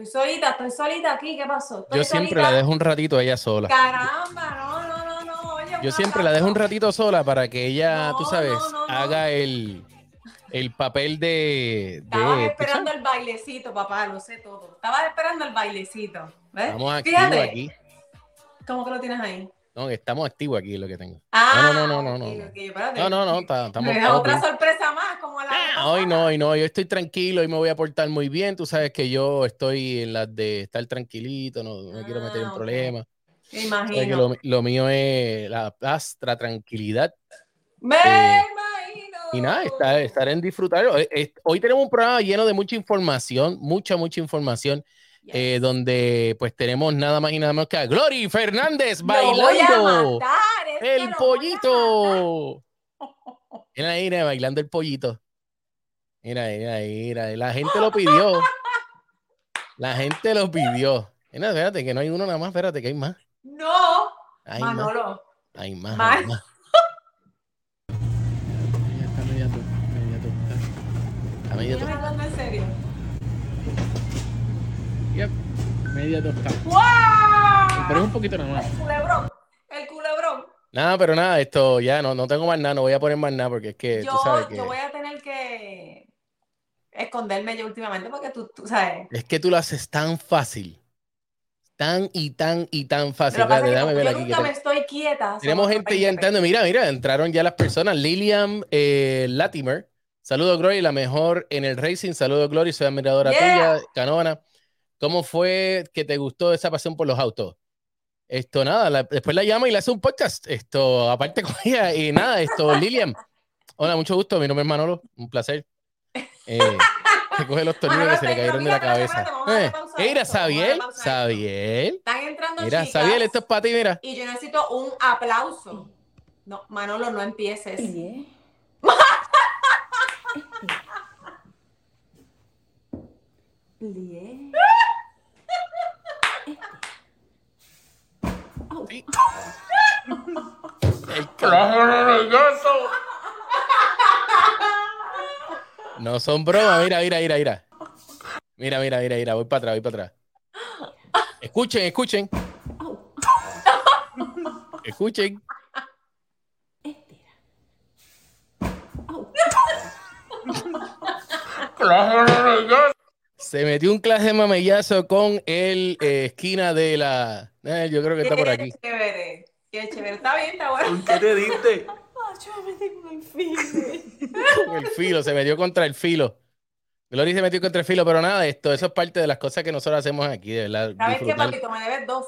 Estoy solita, estoy solita aquí, ¿qué pasó? Estoy Yo siempre solita. la dejo un ratito a ella sola. Caramba, no, no, no, no. Oye, Yo siempre la dejo un ratito sola para que ella, tú sabes, no, no, no. haga el, el papel de... Estabas de esperando el bailecito, papá, lo sé todo. Estabas esperando el bailecito. ¿Ves? Estamos activos Fíjate, aquí. ¿Cómo que lo tienes ahí? No, estamos activos aquí, lo que tengo. Ah, no, no, no, no, no. ok, espérate. No, no, no, ta- estamos... Estamos otra bien. sorpresa más, como la Ah, hoy no, hoy no, yo estoy tranquilo y me voy a portar muy bien. Tú sabes que yo estoy en las de estar tranquilito, no no me quiero meter en Ah, ok. problemas. Me Sabes que imagino. lo, lo mío es la la tranquilidad. Me Eh, imagino. Y nada, estar, estar en disfrutar. Hoy- es- Hoy tenemos un programa lleno de mucha información, mucha, mucha información. Eh, donde pues tenemos nada más y nada más que a Glory Fernández bailando matar, el pollito. Mira ahí, bailando el pollito. Mira, mira, mira, la gente lo pidió. La gente lo pidió. Mira, espérate, que no hay uno nada más, espérate, que hay más. No, Hay más, Manolo. hay más. Más. hay más. Está media media. Está media ¿Estás tostada. hablando en serio? Yep, media tostada. ¡Wow! Pero es un poquito nada más. El culebrón, el culebrón. Nada, pero nada, esto ya no, no tengo más nada, no voy a poner más nada porque es que Yo, tú sabes que yo voy a tener que esconderme yo últimamente porque tú, tú sabes. es que tú lo haces tan fácil. Tan y tan y tan fácil. Déjame como ver yo aquí. que nunca me estoy quieta. Tenemos gente ya 20 entrando. Mira, mira, entraron ya las personas. Lilian eh, Latimer. Saludos, Glory, la mejor en el racing. Saludos, Glory, soy admiradora Yeah. tuya, Canona. ¿Cómo fue que te gustó esa pasión por los autos? Esto, nada, la- después la llama y le hace un podcast. Esto, aparte con ella, y nada, esto, Lilian. Hola, mucho gusto. Mi nombre es Manolo, un placer. Eh, coge los tornillos Manolo que se le cayeron de la cabeza. Eh, mira, Sabiel. Sabiel. Están entrando Mira, chicas Sabiel, esto es para ti, mira. y yo necesito un aplauso. No, Manolo, no empieces. Sí. No son bromas, mira, mira, mira, mira. Mira, mira, mira, mira, voy para atrás, voy para atrás. Escuchen, escuchen. Escuchen. Se metió un clase de mamellazo con el eh, esquina de la. Eh, yo creo que está por aquí. Qué chévere. Está bien, está bueno. ¿Qué te diste? Ah, yo me tengo el fin. Con el filo, se metió contra el filo. Glory se metió contra el filo, pero nada, esto, eso es parte de las cosas que nosotros hacemos aquí, de verdad. ¿Sabes qué, papito? Me debes dos.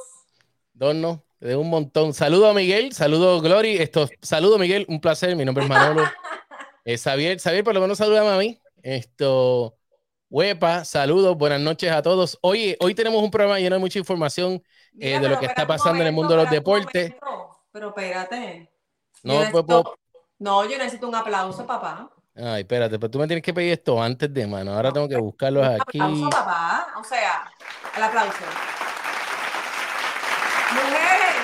Dos no, te debo un montón. Saludo a Miguel, saludo Glory, esto, saludo Miguel, un placer, mi nombre es Manolo. Eh, Xavier, Xavier, por lo menos saludame a mí. Esto, Huepa, saludos, buenas noches a todos. Oye, hoy tenemos un programa lleno de mucha información. Mira, Eh, de lo que está pasando en el mundo de los deportes. momento. Pero espérate. No, Yo pues, necesito- pues- no, yo necesito un aplauso, papá. Ay, espérate, pero tú me tienes que pedir esto antes de mano. Ahora tengo que buscarlos Un aquí. aplauso, papá. O sea, el aplauso. Mujeres,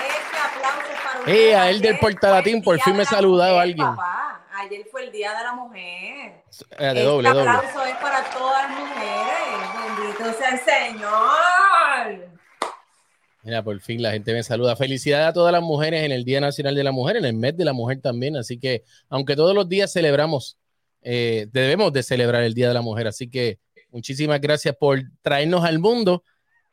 este aplauso es para ustedes. Eh, a él del Portalatín, por fin me la saludaba Mujer, alguien. Papá. Ayer fue el Día de la Mujer. Espérate, Este doble, doble. aplauso es para todas las mujeres. Bendito sea el Señor. Mira, por fin la gente me saluda. Felicidades a todas las mujeres en el Día Nacional de la Mujer, en el mes de la mujer también. Así que, aunque todos los días celebramos, eh, debemos de celebrar el Día de la Mujer. Así que muchísimas gracias por traernos al mundo.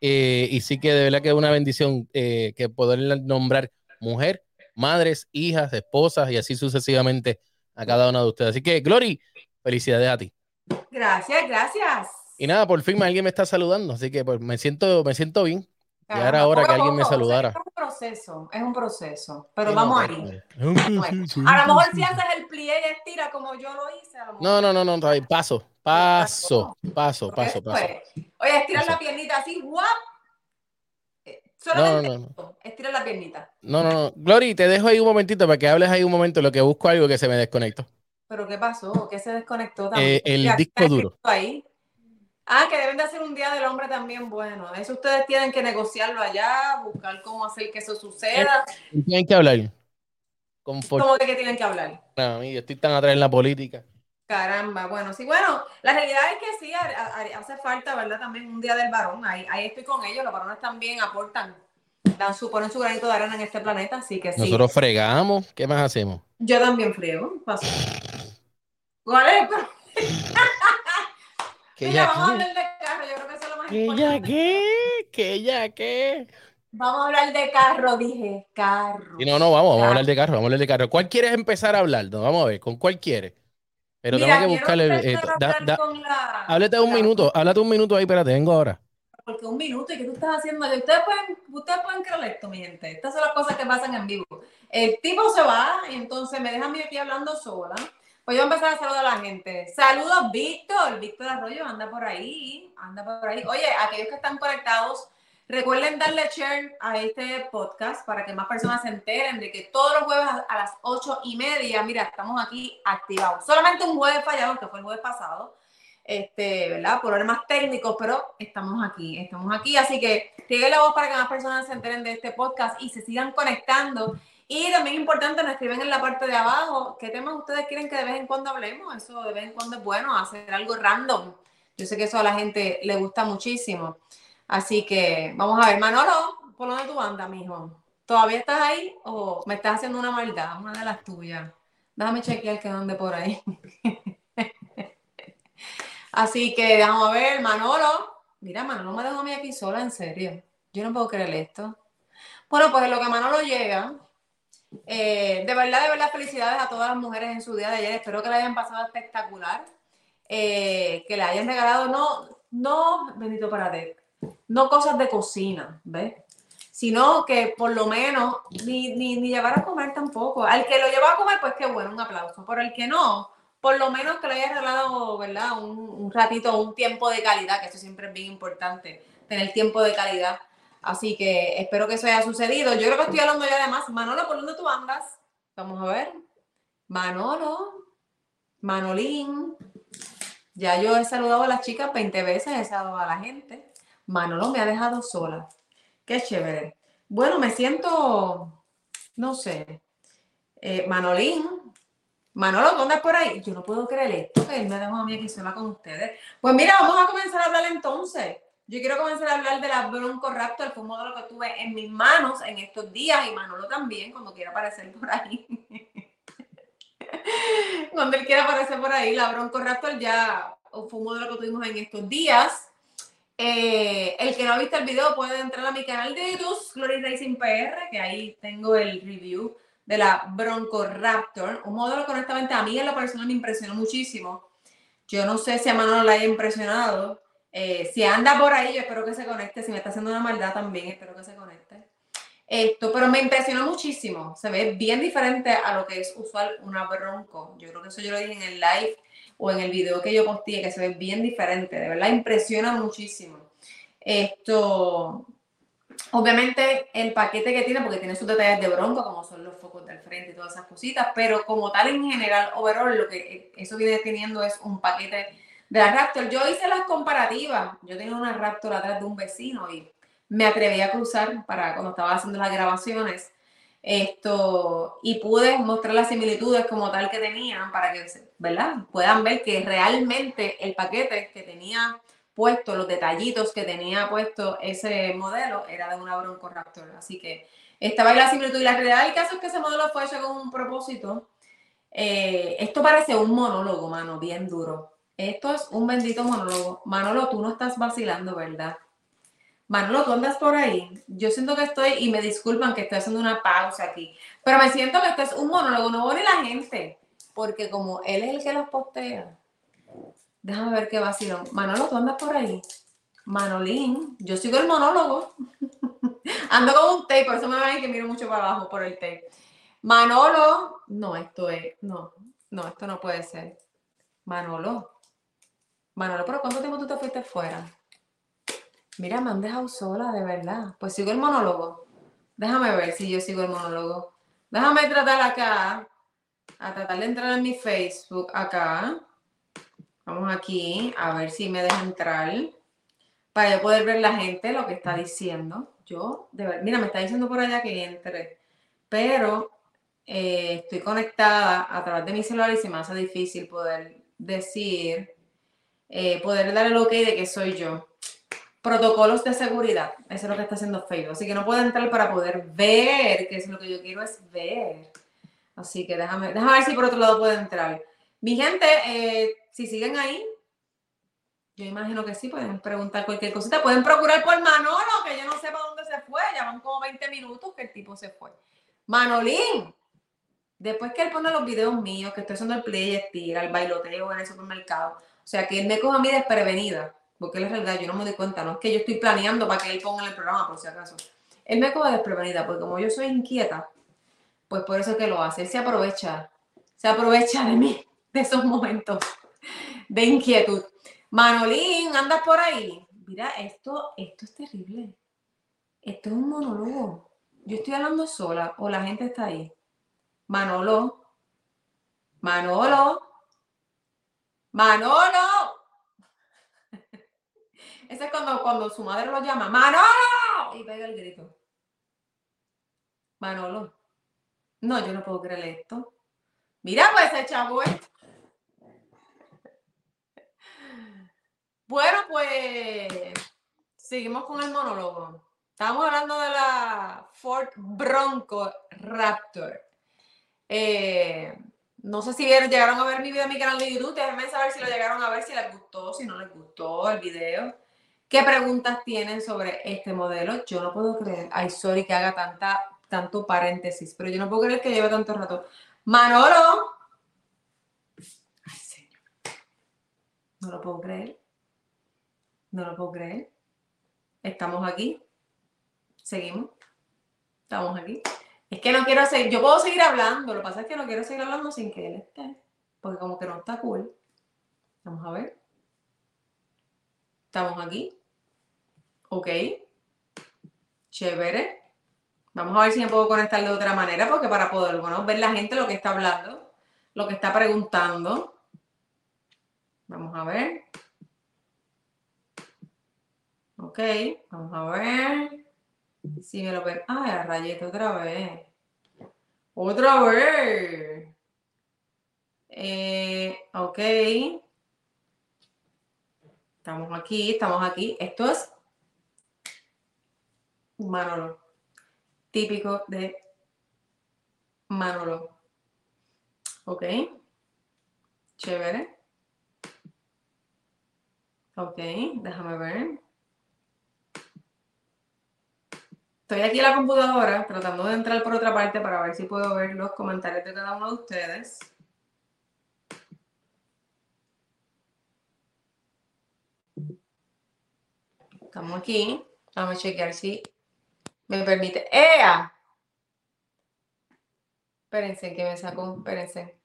eh, y sí que de verdad que es una bendición eh, que poder nombrar mujer, madres, hijas, esposas y así sucesivamente a cada una de ustedes. Así que, Glory, felicidades a ti. Gracias, gracias. Y nada, por fin alguien me está saludando, así que pues, me siento, me siento bien. Ya Caramba, era hora que alguien me poco, o sea, saludara. Es un proceso, es un proceso. Pero Sí, vamos no, ahí. pues, es un proceso, A lo mejor si haces el plié y estira como yo lo hice, a lo mejor. No, no, no, no, paso, paso, paso, paso, paso. Pues, Oye, estirar Paso. la piernita así, guap. Eh, No, Solamente no, no. esto, estirar la piernita. No, no, no. Glory, te dejo ahí un momentito para que hables ahí un momento, lo que busco algo que se me desconectó. ¿Pero qué pasó? ¿Qué se desconectó también? Eh, el disco duro. Ahí. Ah, que deben de hacer un día del hombre también. Bueno, eso ustedes tienen que negociarlo allá, buscar cómo hacer que eso suceda. Tienen que hablar. ¿Cómo que, que tienen que hablar? No, a mí, yo estoy tan atrás en la política. Caramba, bueno, sí, bueno, la realidad es que sí, hace falta, ¿verdad? También un día del varón, ahí, ahí estoy con ellos, los varones también aportan, dan su, ponen su granito de arena en este planeta, así que sí. Nosotros fregamos, ¿qué más hacemos? Yo también friego, paso. ¿Cuál es? ¿Que ya vamos a hablar de carro, yo creo que eso es lo más ¿Que ya qué? ¿Que ya qué? Vamos a hablar de carro, dije, carro. Y no, no, vamos, vamos a hablar de carro, vamos a hablar de carro. ¿Cuál quieres empezar a hablar? vamos a ver, ¿con cuál quieres? Pero tengo que buscarle. Eh, háblate un minuto, háblate un minuto ahí, espérate, vengo ahora. Porque un minuto, ¿y qué tú estás haciendo? Ustedes pueden, ustedes pueden creer esto, mi gente. Estas son las cosas que pasan en vivo. El tipo se va y entonces me deja a mí aquí hablando sola. Pues yo voy a empezar a saludar a la gente. Saludos, Víctor. Víctor Arroyo anda por ahí. Anda por ahí. Oye, aquellos que están conectados Recuerden darle share a este podcast para que más personas se enteren de que todos los jueves a las ocho y media, mira, estamos aquí activados. Solamente un jueves fallado, que fue el jueves pasado, este, ¿verdad? Más técnicos, pero estamos aquí, estamos aquí. Así que sigue la voz para que más personas se enteren de este podcast y se sigan conectando. Y también importante, nos escriben en la parte de abajo qué temas ustedes quieren que de vez en cuando hablemos. Eso de vez en cuando es bueno, hacer algo random. Yo sé que eso a la gente le gusta muchísimo. Así que vamos a ver, Manolo, ¿por dónde tú andas, mijo? ¿Todavía estás ahí o me estás haciendo una maldad, una de las tuyas? Déjame chequear que ande por ahí. Así que vamos a ver, Manolo. Mira, Manolo me dejó a mí aquí sola, en serio. Yo no puedo creer esto. Bueno, pues en lo que Manolo llega, eh, de verdad, de verdad, felicidades a todas las mujeres en su día de ayer. Espero que la hayan pasado espectacular. Eh, que le hayan regalado, no, no, bendito para ti no cosas de cocina, ¿ves? Sino que por lo menos ni, ni, ni, llevar a comer tampoco. Al que lo lleva a comer, pues qué bueno, un aplauso. Por el que no, por lo menos que le haya regalado, ¿verdad? Un, un ratito, un tiempo de calidad, que eso siempre es bien importante, tener tiempo de calidad. Así que espero que eso haya sucedido. Yo creo que estoy hablando ya de más. Manolo, ¿por dónde tú andas? Vamos a ver. Manolo, Manolín. Ya yo he saludado a las chicas 20 veces, he saludado a la gente. Manolo me ha dejado sola. Qué chévere. Bueno, me siento, no sé, eh, Manolín. Manolo, ¿dónde es por ahí? Yo no puedo creer esto, que él me dejó a mí aquí sola con ustedes. Pues mira, vamos a comenzar a hablar entonces. Yo quiero comenzar a hablar de la Bronco Raptor, fue un modelo que tuve en mis manos en estos días y Manolo también, cuando quiera aparecer por ahí. cuando él quiera aparecer por ahí, la Bronco Raptor ya fue un modelo que tuvimos en estos días. Eh, el que no ha visto el video puede entrar a mi canal de YouTube, Glory Racing PR, que ahí tengo el review de la Bronco Raptor, un modelo que honestamente a mí en la persona me impresionó muchísimo. Yo no sé si a Manolo la haya impresionado. Eh, si anda por ahí, yo espero que se conecte. Si me está haciendo una maldad también, espero que se conecte. Esto, pero me impresionó muchísimo. Se ve bien diferente a lo que es usual una Bronco. Yo creo que eso yo lo dije en el live o en el video que yo posté, que se ve bien diferente, de verdad impresiona muchísimo. Esto, obviamente el paquete que tiene, porque tiene sus detalles de bronco, como son los focos del frente y todas esas cositas, pero como tal en general, overall, lo que eso viene teniendo es un paquete de la Raptor. Yo hice las comparativas, yo tenía una Raptor atrás de un vecino y me atreví a cruzar para cuando estaba haciendo las grabaciones esto, y pude mostrar las similitudes como tal que tenían para que, ¿verdad? Puedan ver que realmente el paquete que tenía puesto, los detallitos que tenía puesto ese modelo era de una Bronco Raptor. Así que estaba ahí la similitud. Y la realidad del caso es que ese modelo fue hecho con un propósito. Eh, esto parece un monólogo, mano, bien duro. Esto es un bendito monólogo. Manolo, tú no estás vacilando, ¿verdad? Manolo, ¿tú andas por ahí? Yo siento que estoy, y me disculpan que estoy haciendo una pausa aquí, pero me siento que esto es un monólogo, no pone la gente, porque como él es el que los postea, déjame ver qué vacilón. Manolo, ¿tú andas por ahí? Manolín, yo sigo el monólogo. Ando con un tape, por eso me ven que miro mucho para abajo por el tape. Manolo, no, esto es, no, no, esto no puede ser. Manolo, Manolo, ¿pero cuánto tiempo tú te fuiste fuera? Mira, me han dejado sola, de verdad. Pues sigo el monólogo. Déjame ver si yo sigo el monólogo. Déjame tratar acá, a tratar de entrar en mi Facebook acá. Vamos aquí, a ver si me deja entrar. Para yo poder ver la gente lo que está diciendo. Yo, de mira, me está diciendo por allá que entre. Pero eh, estoy conectada a través de mi celular y se me hace difícil poder decir, eh, poder dar el ok de que soy yo. Protocolos de seguridad, eso es lo que está haciendo Facebook. Así que no puedo entrar para poder ver, que es lo que yo quiero es ver. Así que déjame, déjame ver si por otro lado puedo entrar. Mi gente, eh, si siguen ahí, yo imagino que sí, pueden preguntar cualquier cosita. Pueden procurar por Manolo, que yo no sé para dónde se fue. Ya como 20 minutos que el tipo se fue. Manolín, después que él pone los videos míos, que estoy haciendo el play estira, el bailoteo en el supermercado, o sea, que él me coja a mí desprevenida, porque es realidad, yo no me doy cuenta, no es que yo estoy planeando para que él ponga en el programa, por si acaso. Él me coja desprevenida, porque como yo soy inquieta, pues por eso es que lo hace. Él se aprovecha, se aprovecha de mí, de esos momentos de inquietud. Manolín, andas por ahí. Mira, esto, esto es terrible. Esto es un monólogo. Yo estoy hablando sola o la gente está ahí. Manolo. Manolo. Manolo. Ese es cuando, cuando su madre lo llama. Manolo. Y pega el grito. Manolo. No, yo no puedo creer esto. Mira, pues ese chavo Bueno, pues seguimos con el monólogo. Estamos hablando de la Ford Bronco Raptor. Eh, no sé si llegaron a ver mi video en mi canal de YouTube. Déjenme saber si lo llegaron a ver, si les gustó, si no les gustó el video. ¿Qué preguntas tienen sobre este modelo? Yo no puedo creer. Ay, sorry que haga tanta, tanto paréntesis, pero yo no puedo creer que lleve tanto rato. Manolo. No lo puedo creer. No lo puedo creer. Estamos aquí. Seguimos. Estamos aquí. Es que no quiero seguir. Yo puedo seguir hablando. Lo que pasa es que no quiero seguir hablando sin que él esté. Porque como que no está cool. Vamos a ver. Estamos aquí. Ok. Chévere. Vamos a ver si me puedo conectar de otra manera, porque para poder ver la gente lo que está hablando, lo que está preguntando. Vamos a ver. Ok, vamos a ver. Si me lo ven. Ah, rayete otra vez. Otra vez. Eh, ok. Estamos aquí, estamos aquí. Esto es Manolo. Típico de Manolo. Ok. Chévere. Ok, déjame ver. Estoy aquí en la computadora tratando de entrar por otra parte para ver si puedo ver los comentarios de cada uno de ustedes. Estamos aquí. Vamos a chequear si me permite. ¡Ea! Espérense, que me sacó. Espérense.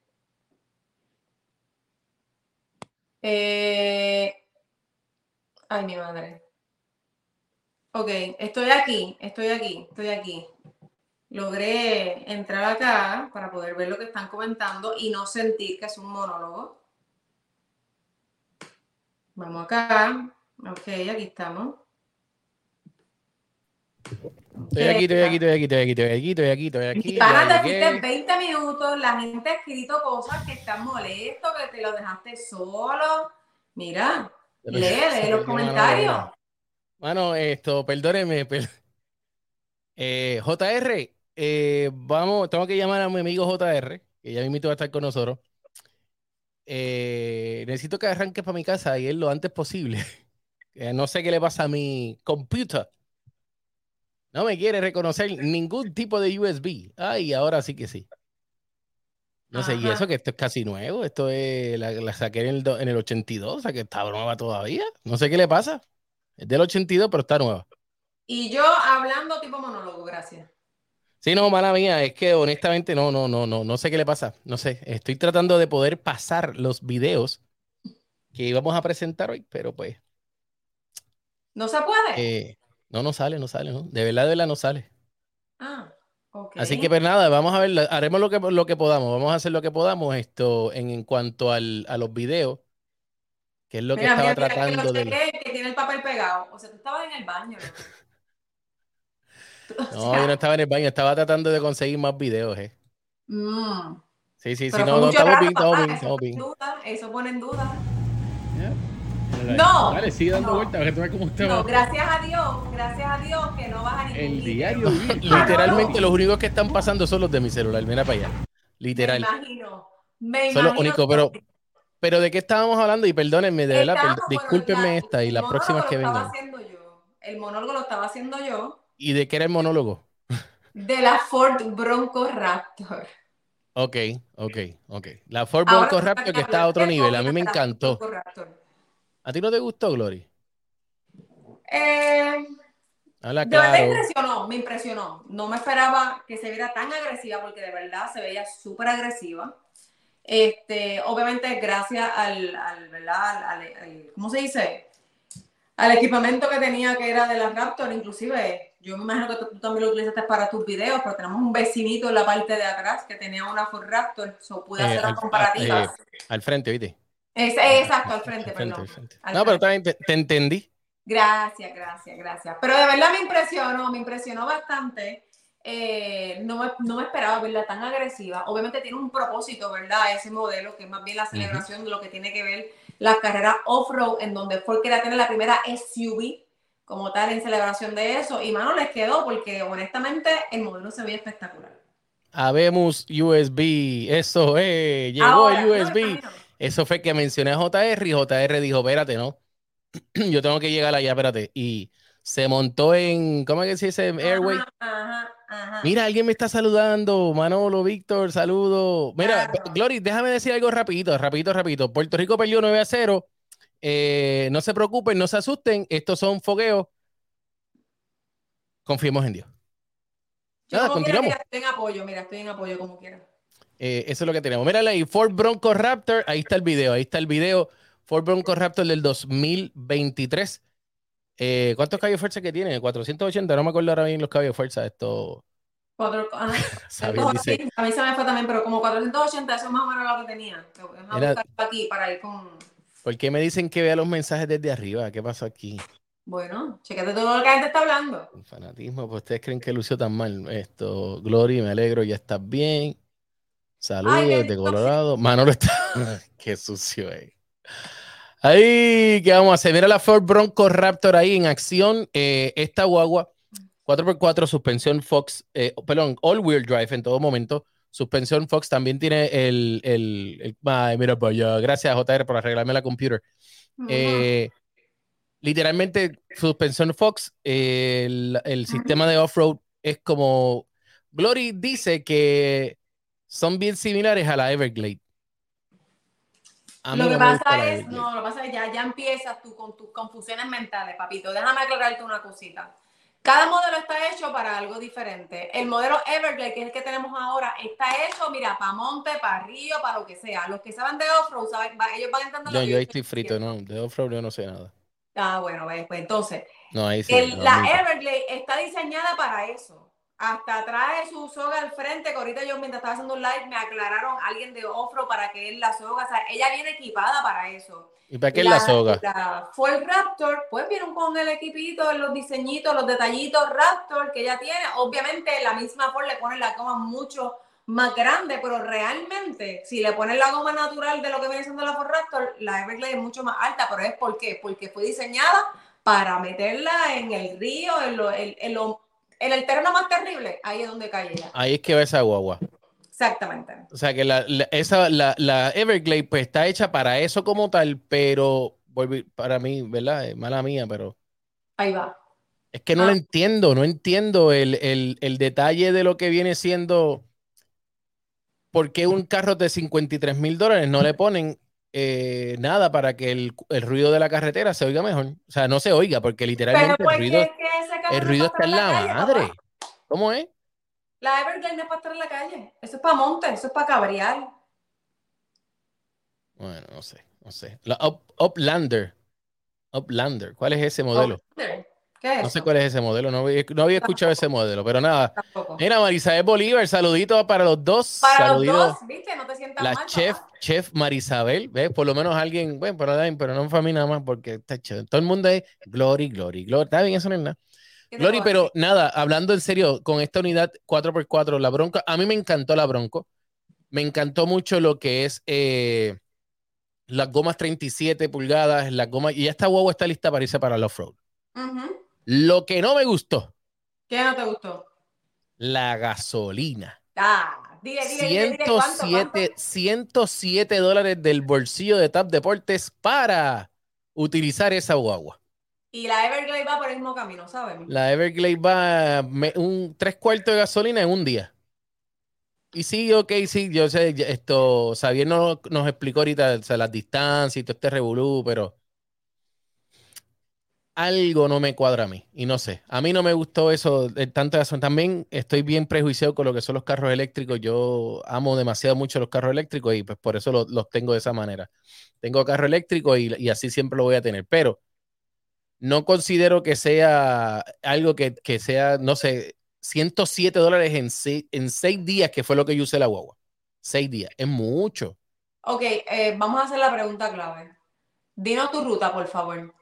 Eh... Ay, mi madre. Ok, estoy aquí, estoy aquí, estoy aquí. Logré entrar acá para poder ver lo que están comentando y no sentir que es un monólogo. Vamos acá. Ok, aquí estamos. Estoy aquí, estoy aquí, estoy aquí, estoy aquí, estoy aquí, estoy aquí, estoy aquí. Para, te 20 minutos, la gente ha escrito cosas que están molestos, que te lo dejaste solo. Mira, lee, lee los comentarios. Bueno, esto, perdóneme. Eh, JR, eh, vamos, tengo que llamar a mi amigo JR, que ya mismo va a estar con nosotros. Eh, necesito que arranque para mi casa y él lo antes posible. no sé qué le pasa a mi computer. No me quiere reconocer ningún tipo de USB. Ay, ahora sí que sí. No sé, y eso que esto es casi nuevo. Esto es, la, saqué en el, en el 82, o sea que está nueva todavía. No sé qué le pasa. Es del 82, pero está nueva. Y yo hablando tipo monólogo, gracias. Sí, no, mala mía, es que honestamente no, no, no, no, no sé qué le pasa. No sé, estoy tratando de poder pasar los videos que íbamos a presentar hoy, pero pues. ¿No se puede? Eh, no, no sale, no sale, ¿no? De verdad, de verdad no sale. Ah, ok. Así que pues nada, vamos a ver, haremos lo que, lo que podamos, vamos a hacer lo que podamos esto en, en cuanto al, a los videos que es lo que estaba tratando de. Que tiene el papel pegado. O sea, tú estabas en el baño. ¿no? no, yo no estaba en el baño, estaba tratando de conseguir más videos, ¿eh? Mm. Sí, sí, sí, no, no, estamos bien, estamos bien, eso estamos pone en bien. duda, Eso pone en duda. No. No, Dale, sigue dando no. vueltas, que tú veas cómo te No, va. gracias a Dios, gracias a Dios que no vas a ningún El diario. Literalmente los únicos que están pasando son los de mi celular, mira para allá. Literal. Me imagino. Me Son los únicos, pero que- pero de qué estábamos hablando y perdónenme, de verdad, discúlpenme la- esta y las próximas que lo estaba vengan. haciendo yo. El monólogo lo estaba haciendo yo ¿Y de qué era el monólogo? de la Ford Bronco Raptor. Ok, ok, ok. La Ford Ahora Bronco Raptor que está a otro ¿Qué nivel, a mí me encantó. ¿A ti no te gustó, Glory? Eh, Habla de verdad me claro. impresionó, me impresionó. No me esperaba que se viera tan agresiva porque de verdad se veía súper agresiva. Este, obviamente gracias al, al, ¿verdad? Al- al- al- ¿cómo se dice? Al equipamiento que tenía que era de la Raptor, inclusive yo me imagino que tú, tú también lo utilizaste para tus videos, pero tenemos un vecinito en la parte de atrás que tenía una Ford Raptor, so pude Eh, hacer las comparativas. Al frente, ¿viste? Es- exacto, al frente, frente, perdón. frente. Al No, pero frente. también te, te entendí. Gracias, gracias, gracias. Pero de verdad me impresionó, me impresionó bastante. Eh, no, me, no me esperaba verla tan agresiva. Obviamente tiene un propósito, ¿verdad? Ese modelo, que es más bien la celebración de lo que tiene que ver las carreras off-road, en donde Ford quería tener la primera SUV como tal en celebración de eso. Y mano, les quedó porque honestamente el modelo se veía espectacular. Habemos USB. Eso es. Llegó Ahora, el no, USB. camino. Eso fue que mencioné a JR y JR dijo, espérate, no. Yo tengo que llegar allá, espérate. Y se montó en, ¿cómo es que se dice? Airway. Ajá, ajá, ajá. Mira, alguien me está saludando. Manolo, Víctor, saludo. Mira, Claro. Glory, déjame decir algo rapidito, rapidito, rapidito. Puerto Rico perdió 9 a 0. Eh, no se preocupen, no se asusten. Estos son fogueos. Confiemos en Dios. Yo Nada, como quiera, continuamos. mira, estoy en apoyo, mira, estoy en apoyo como quiera. Eh, eso es lo que tenemos. Mírale ahí, Ford Bronco Raptor. Ahí está el video, ahí está el video. Ford Bronco Raptor del 2023. Eh, ¿Cuántos caballos de fuerza que tiene? 480, no me acuerdo ahora bien los caballos de fuerza. Esto, Cuatro, dice, a mí se me fue también, pero como 480, eso es más o menos lo que tenía. Déjame Era- aquí para ir con. ¿por qué me dicen que vea los mensajes desde arriba? ¿Qué pasó aquí? Bueno, chequete todo lo que la gente está hablando. Fanatismo, pues ustedes creen que lució tan mal. Esto, Glory, me alegro, ya estás bien. Saludos Ay, desde bendito Colorado. Manolo está. Qué sucio, eh. Ahí, ¿qué vamos a hacer? Mira la Ford Bronco Raptor ahí en acción. Eh, esta guagua, 4x4, suspensión Fox, eh, perdón, all-wheel drive en todo momento. Suspensión Fox también tiene el. el, el- ay, mira para allá. Gracias, JR, por arreglarme la computer. Eh, literalmente, suspensión Fox, eh, el, el sistema de off-road es como. Glory dice que son bien similares a la Everglade. A lo que no pasa es, no, lo que pasa es ya, ya empiezas tú con tus confusiones mentales, papito. Déjame aclararte una cosita. Cada modelo está hecho para algo diferente. El modelo Everglade, que es el que tenemos ahora, está hecho, mira, para monte, para río, para lo que sea. Los que saben de off-road, ellos van entrando Yo, yo ahí estoy frito, no, de off-road yo no sé nada. Ah, bueno, pues entonces, No, ahí sí. el- no, la nunca. Everglade está diseñada para eso. Hasta trae su soga al frente, que ahorita yo mientras estaba haciendo un live me aclararon alguien de off-road para que él la soga, o sea, ella viene equipada para eso. ¿Y para qué es la soga? La Ford Raptor, pues vienen con el equipito, los diseñitos, los detallitos Raptor que ella tiene. Obviamente la misma Ford le pone la goma mucho más grande, pero realmente si le ponen la goma natural de lo que viene siendo la Ford Raptor, la Everglade es mucho más alta, pero es ¿por qué? Porque fue diseñada para meterla en el río, en, lo- en- en lo- en el terreno más terrible, ahí es donde cae ella. Ahí es que va esa guagua. Exactamente. O sea que la, la- esa, la, la Everglade pues está hecha para eso como tal, pero para mí, ¿verdad? Es mala mía, pero Ahí va. es que no Ah. lo entiendo, no entiendo el, el- el detalle de lo que viene siendo por qué un carro de 53 mil dólares no le ponen eh, nada para que el, el ruido de la carretera se oiga mejor. O sea, no se oiga, porque literalmente el pues ruido, es que el ruido es está en la calle, madre. papá. ¿Cómo es? La Everglade no es para estar en la calle. Eso es para monte, eso es para cabrear. Bueno, no sé, no sé. La Up- Uplander. Uplander. ¿Cuál es ese modelo? ¿Qué es No sé cuál es ese modelo, no, había- no había escuchado ese modelo, pero nada. Tampoco. Mira, Marisabel Bolívar, saludito para los dos. Para saludito. los dos, ¿viste? No te sientas La mal, chef, papá. chef Marisabel, ¿ves? Por lo menos alguien, bueno, pero, pero no para mí nada más, porque está chévere. todo el mundo es Glory, Glory, Glory. Está bien, eso no es nada. ¿Qué te Glory, pero nada, hablando en serio, con esta unidad 4x4, la Bronco, a mí me encantó la Bronco. Me encantó mucho lo que es eh, las gomas 37 pulgadas, las gomas, y esta guagua está lista para irse para el off-road. Lo que no me gustó. ¿Qué no te gustó? La gasolina. Ah, dile, dile, 107, 107 dólares del bolsillo de TAP Deportes para utilizar esa guagua. Y la Everglade va por el mismo camino, ¿sabes? La Everglade va un tres cuartos de gasolina en un día. Y sí, ok, sí, yo sé, esto, Xavier nos, nos explicó ahorita las distancias y todo este revolú, pero algo no me cuadra a mí. Y no sé, a mí no me gustó eso, eh, tanto eso. También estoy bien prejuiciado con lo que son los carros eléctricos. Yo amo demasiado mucho los carros eléctricos y pues por eso los, tengo de esa manera. Tengo carro eléctrico y, y, así siempre lo voy a tener. Pero no considero que sea algo que, que sea, no sé, 107 dólares en seis, en seis días, que fue lo que yo usé la guagua. Seis días, es mucho. Ok, eh, vamos a hacer la pregunta clave. Dinos tu ruta, por favor.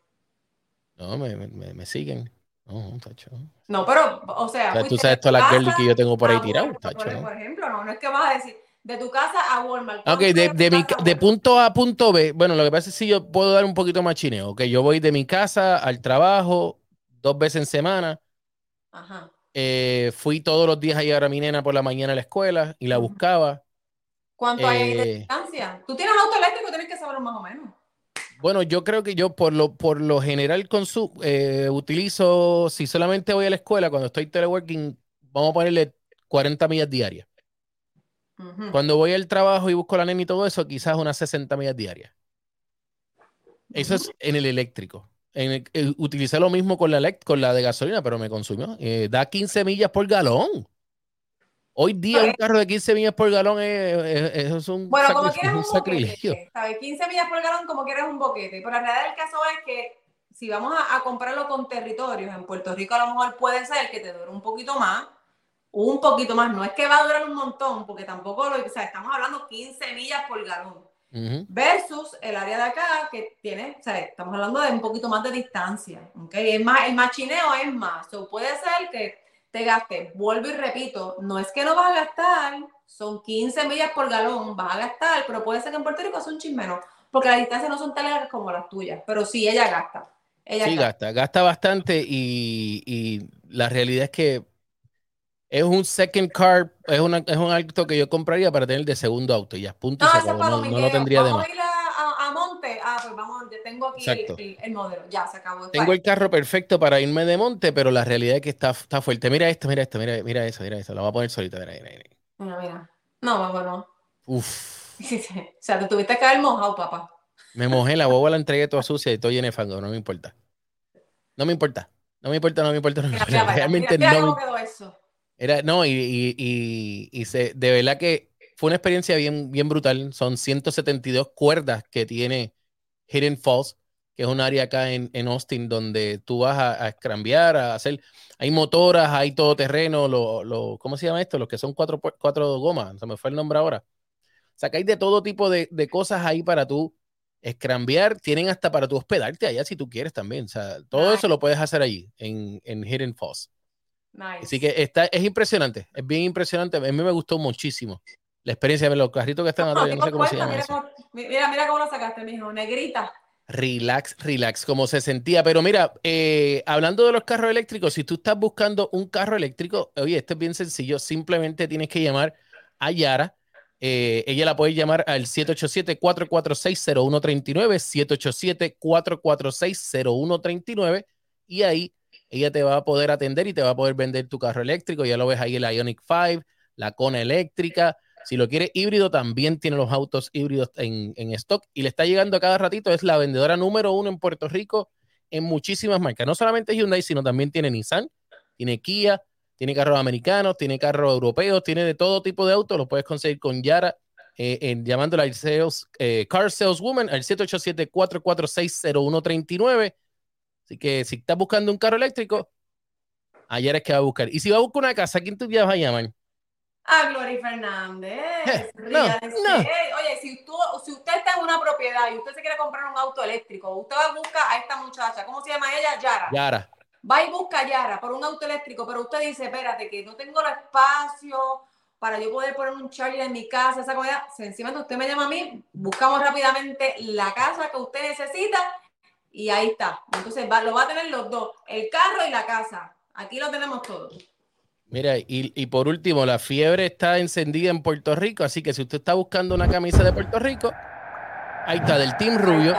No, me, me, me siguen. No, tacho. No, pero, o sea. tú sabes todas las girls que yo tengo por ahí tiradas, tacho. Por, ejemplo, no, no es que vas a decir de tu casa a Walmart. Ok, de, de, mi, de punto A a punto B. Bueno, lo que pasa es que si yo puedo dar un poquito más chineo. Ok, yo voy de mi casa al trabajo dos veces en semana. Ajá. Eh, fui todos los días a llevar a mi nena por la mañana a la escuela y la buscaba. ¿Cuánto hay de eh, distancia? ¿Tú tienes auto eléctrico? Tienes que saberlo más o menos. Bueno, yo creo que yo por lo, por lo general eh, utilizo, si solamente voy a la escuela, cuando estoy teleworking, vamos a ponerle 40 millas diarias. Cuando voy al trabajo y busco la nena y todo eso, quizás unas 60 millas diarias. Eso es en el eléctrico en utilicé lo mismo con la, con la de gasolina, pero me consumió. Eh, da 15 millas por galón. Hoy día un carro de 15 millas por galón es, un, bueno, como quieres un, sacrilegio. Boquete, 15 millas por galón como quieres un boquete. Pero la realidad del caso es que si vamos a, comprarlo con territorios, en Puerto Rico a lo mejor puede ser que te dure un poquito más, un poquito más. No es que va a durar un montón, porque tampoco lo, o sea, estamos hablando 15 millas por galón versus el área de acá que tiene, o sea, estamos hablando de un poquito más de distancia, ¿ok? Es más, el machineo es más, o puede ser que te gastes, vuelvo y repito, no es que no vas a gastar, son 15 millas por galón, vas a gastar, pero puede ser que en Puerto Rico sea un chin menos, porque las distancias no son tan largas como las tuyas, pero sí, ella gasta. Ella sí, gasta, gasta bastante y, y la realidad es que es un second car, es, una, es un auto que yo compraría para tener de segundo auto. Ya, punto. No, no, no, lo tendría de más. a ir a, a, Monte. Ah, pues vamos, tengo aquí el, el, modelo. Ya, se acabó. Tengo el carro perfecto para irme de Monte, pero la realidad es que está, está fuerte. Mira esto, mira esto, mira, mira eso, mira eso. Lo voy a poner solito. Mira, mira, mira. Mira, mira. No, bueno. Uf. o sea, te tuviste que haber mojado, papá. Me mojé, la boba la entregué toda sucia y estoy lleno de fango. No me importa. No me importa. No me importa, no me importa. No me importa. Realmente no. ¿Cómo quedó eso? Era, no, y, y, y, se, de verdad que fue una experiencia bien, bien brutal. Son 172 cuerdas que tiene Hidden Falls, que es un área acá en, en Austin donde tú vas a, a a hacer. Hay motoras, hay todoterreno, lo, lo, ¿cómo se llama esto? Los que son cuatro, cuatro gomas, se me fue el nombre ahora. O sea, que hay de todo tipo de, de cosas ahí para tú escrambear. Tienen hasta para tú hospedarte allá si tú quieres también. O sea, todo eso lo puedes hacer allí en, en Hidden Falls. Así que está, es impresionante, es bien impresionante. A mí me gustó muchísimo la experiencia de los carritos que están atrás. no sé cómo se llama mira, eso. mira, mira cómo lo sacaste, mijo, negrita. Relax, relax, como se sentía. Pero mira, eh, hablando de los carros eléctricos, si tú estás buscando un carro eléctrico, oye, esto es bien sencillo. Simplemente tienes que llamar a Yara. Eh, ella la puede llamar al 787-446-0139, 787-446-0139 y ahí ella te va a poder atender y te va a poder vender tu carro eléctrico. Ya lo ves ahí el Ionic 5, la Kona eléctrica. Si lo quieres híbrido, también tiene los autos híbridos en, stock y le está llegando a cada ratito. Es la vendedora número uno en Puerto Rico en muchísimas marcas. No solamente Hyundai, sino también tiene Nissan, tiene Kia, tiene carros americanos, tiene carros europeos, tiene de todo tipo de autos. Lo puedes conseguir con Yara. Eh, en, llamándola al sales, eh, Car Saleswoman al 787-446-0139 Así que si estás buscando un carro eléctrico, ayer es que va a buscar. Y si va a buscar una casa, ¿quién vas a llamar? A Glory Fernández. Eh, no, no. Oye, si, si usted está en una propiedad y usted se quiere comprar un auto eléctrico, usted va a buscar a esta muchacha, ¿cómo se llama ella? Yara. Yara. Va y busca a Yara por un auto eléctrico, pero usted dice, espérate, que no tengo el espacio para yo poder poner un charger en mi casa, esa comida, sencillamente usted me llama a mí, buscamos rápidamente la casa que usted necesita y ahí está. Entonces va, lo va a tener los dos, el carro y la casa. Aquí lo tenemos todo. Mira, y, y, por último, la fiebre está encendida en Puerto Rico, así que si usted está buscando una camisa de Puerto Rico, ahí está, del Team Rubio,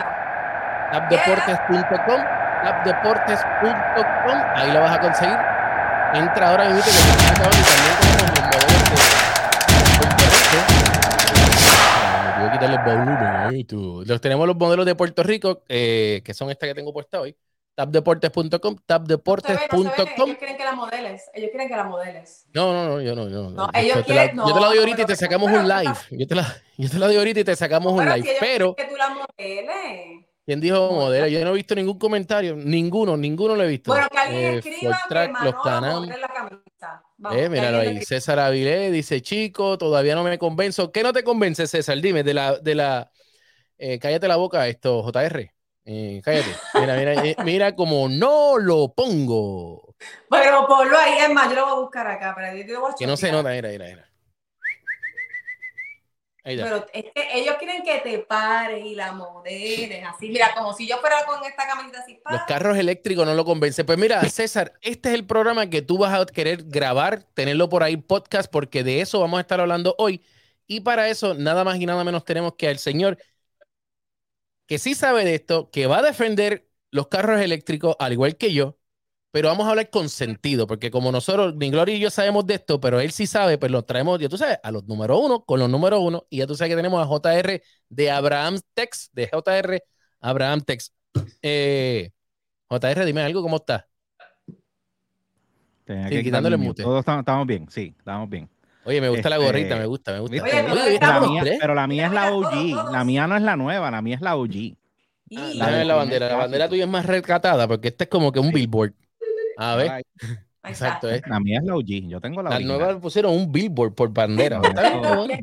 appdeportes.com, appdeportes.com, ahí lo vas a conseguir. Entra ahora mismo que está acabando y también tenemos los modelos de Rico. Me quitarle el volumen. Los tenemos los modelos de Puerto Rico, eh, que son estas que tengo puesta hoy tapdeportes.com, tapdeportes.com. Ellos quieren que la modeles, ellos quieren que la modeles. No, no, no, yo no, yo no. ellos yo, quieren, te la, yo te la doy ahorita y te sacamos un live. Yo te, la, yo te la doy ahorita y te sacamos un live. Si pero. Que tú la modeles. ¿Quién dijo modelo? Yo no he visto ningún comentario, ninguno, ninguno lo he visto. Bueno, que alguien eh, escriba que los canales. La camisa. Vamos, eh, míralo ahí. César Avilés dice, chico, todavía no me convenzo. ¿Qué no te convence, César? Dime, de la, de la, eh, cállate la boca, esto, JR. Eh, cállate. Mira, mira, eh, mira como no lo pongo. Bueno, ponlo ahí, es más, yo lo voy a buscar acá. Pero que no se nota, mira, mira, mira. Pero es que ellos quieren que te pares y la modeles, así. Mira, como si yo fuera con esta camiseta así. Los carros eléctricos no lo convencen. Pues mira, César, este es el programa que tú vas a querer grabar, tenerlo por ahí podcast, porque de eso vamos a estar hablando hoy. Y para eso, nada más y nada menos tenemos que al señor que sí sabe de esto, que va a defender los carros eléctricos al igual que yo, pero vamos a hablar con sentido, porque como nosotros, ni Gloria y yo sabemos de esto, pero él sí sabe, pues lo traemos, ya tú sabes, a los número uno, con los número uno, y ya tú sabes que tenemos a JR de Abraham Tex, de JR Abraham Tex. Eh, JR, dime algo, ¿cómo estás? Sí, quitándole mute. Todos estamos bien, sí, estamos bien. Oye, me gusta la este, gorrita, me gusta, me gusta. pero, la mía, es la OG, la mía no es la nueva, la mía es la OG. Ah, la, la bandera, la bandera tuya es más recatada porque esta es como que un billboard. A ver. Exacto, ¿eh? La mía es la OG, yo tengo la La nueva pusieron un billboard por bandera. de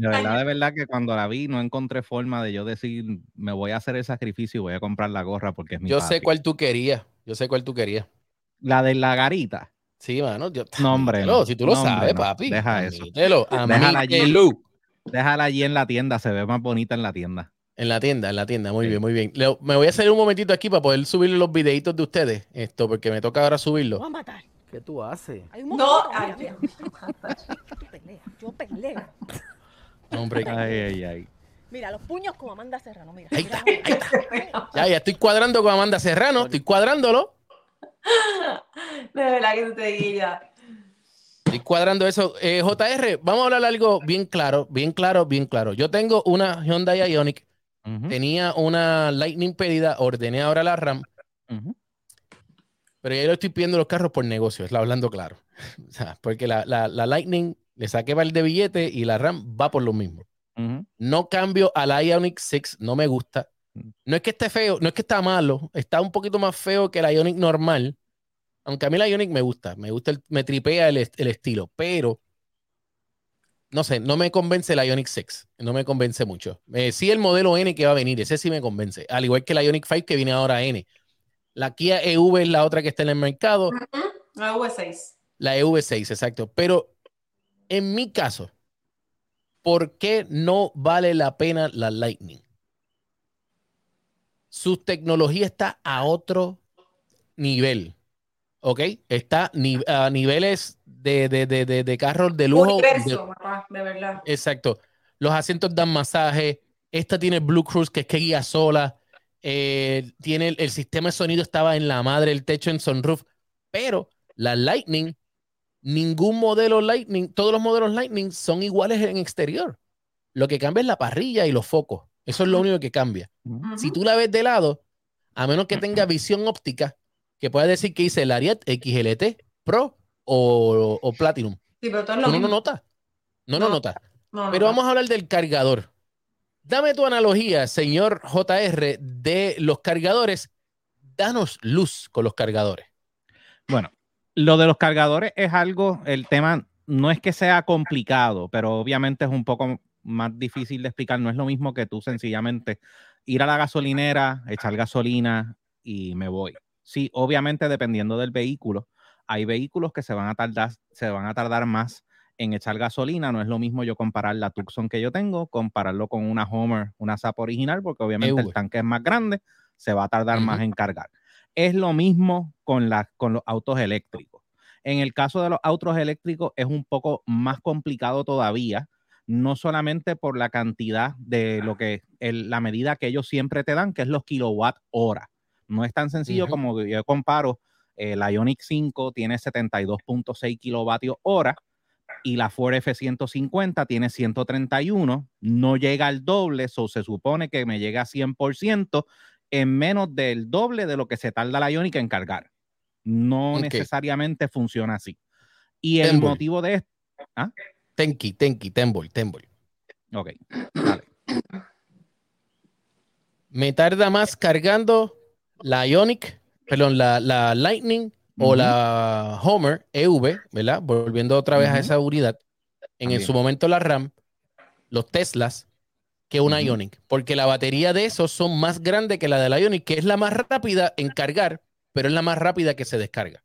verdad, de verdad que cuando la vi no encontré forma de yo decir, me voy a hacer el sacrificio y voy a comprar la gorra porque es mi Yo sé cuál tú querías, yo sé cuál tú querías. La de la garita. Sí, mano. Yo, no, hombre. si tú lo sabes, papi. Deja eso. Déjala allí, déjala allí en la tienda. Se ve más bonita en la tienda. En la tienda, en la tienda. Muy bien, muy bien. me voy a hacer un momentito aquí para poder subir los videitos de ustedes. Esto, porque me toca ahora subirlo. Voy a matar. ¿Qué tú haces? no, ay, Yo peleo. Hombre, ay, ay, ay. Mira, los puños como Amanda Serrano. Mira, ahí está, ahí está. Ya, ya estoy cuadrando con Amanda Serrano. Estoy cuadrándolo. De verdad que tú te guías. Estoy cuadrando eso. Eh, JR, vamos a hablar algo bien claro, bien claro, bien claro. Yo tengo una Hyundai Ioniq, tenía una Lightning pedida, ordené ahora la RAM, pero ya lo estoy pidiendo los carros por negocio, es hablando claro. porque la, Lightning le saqué el de billete y la RAM va por lo mismo. No cambio a la Ioniq 6, no me gusta. No es que esté feo, no es que está malo, está un poquito más feo que la Ionic normal. Aunque a mí la Ionic me gusta, me gusta, el, me tripea el, estilo, pero no sé, no me convence la Ionic 6, no me convence mucho. Eh, sí el modelo N que va a venir, ese sí me convence, al igual que la Ionic 5 que viene ahora N. La Kia EV es la otra que está en el mercado. La EV6. La EV6, exacto. Pero en mi caso, ¿por qué no vale la pena la Lightning? Su tecnología está a otro nivel. ¿Ok? Está a niveles de, de, carros de lujo. de, verdad. Exacto. Los asientos dan masaje. Esta tiene Blue Cruise, que es que guía sola. Eh, tiene el, sistema de sonido estaba en la madre, el techo en sunroof. Pero la Lightning, ningún modelo Lightning, todos los modelos Lightning son iguales en exterior. Lo que cambia es la parrilla y los focos. Eso es lo único que cambia. Si tú la ves de lado, a menos que tenga visión óptica, que pueda decir que dice el Ariat XLT Pro o, Platinum. Sí, pero no, no, nota. No, no, nota. pero vamos a hablar del cargador. Dame tu analogía, señor JR, de los cargadores. Danos luz con los cargadores. Bueno, lo de los cargadores es algo, el tema no es que sea complicado, pero obviamente es un poco más difícil de explicar. No es lo mismo que tú sencillamente ir a la gasolinera, echar gasolina y me voy. Sí, obviamente dependiendo del vehículo, hay vehículos que se van a tardar, se van a tardar más en echar gasolina. No es lo mismo yo comparar la Tucson que yo tengo, compararlo con una Homer, una SAP original, porque obviamente el tanque es más grande, se va a tardar más en cargar. Es lo mismo con, la, con los autos eléctricos. En el caso de los autos eléctricos es un poco más complicado todavía, no solamente por la cantidad de lo que la medida que ellos siempre te dan, que es los kilowatt hora. No es tan sencillo como yo comparo, eh, la Ionic 5 tiene 72.6 kilovatios hora y la Ford F-150 tiene 131, no llega al doble, eso se supone que me llega a 100% en menos del doble de lo que se tarda la Ionic en cargar. No necesariamente funciona así. Y el motivo de esto... ¿ah? Tenki, Tenki, Tembol, Tembol. Ok, vale. Me tarda más cargando la Ionic, perdón, la, la Lightning o la Homer EV, ¿verdad? Volviendo otra vez a esa unidad. En, su momento la RAM, los Teslas, que una Ionic, porque la batería de esos son más grandes que la de la Ionic, que es la más rápida en cargar, pero es la más rápida que se descarga.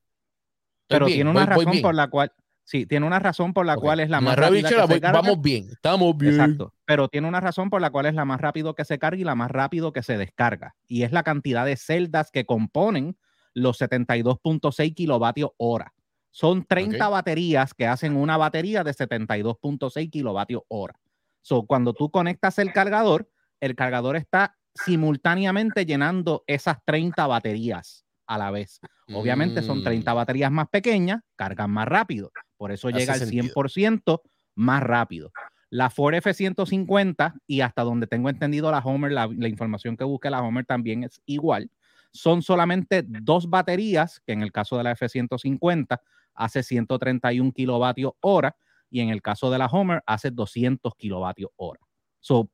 pero tiene una razón por la cual, sí, tiene una razón por la cual es la más, rápida. Que se carga. Vamos bien, estamos bien. Exacto, pero tiene una razón por la cual es la más rápido que se carga y la más rápido que se descarga. Y es la cantidad de celdas que componen los 72.6 kilovatios hora. Son 30 baterías que hacen una batería de 72.6 kilovatios hora. So, cuando tú conectas el cargador, el cargador está simultáneamente llenando esas 30 baterías a la vez. Obviamente son 30 mm. baterías más pequeñas, cargan más rápido. Por eso llega al 100% más rápido. La Ford F-150 y hasta donde tengo entendido la Homer, la, la, información que busque la Homer también es igual son solamente dos baterías, que en el caso de la F-150 hace 131 kilovatios hora y en el caso de la Homer hace 200 kilovatios hora.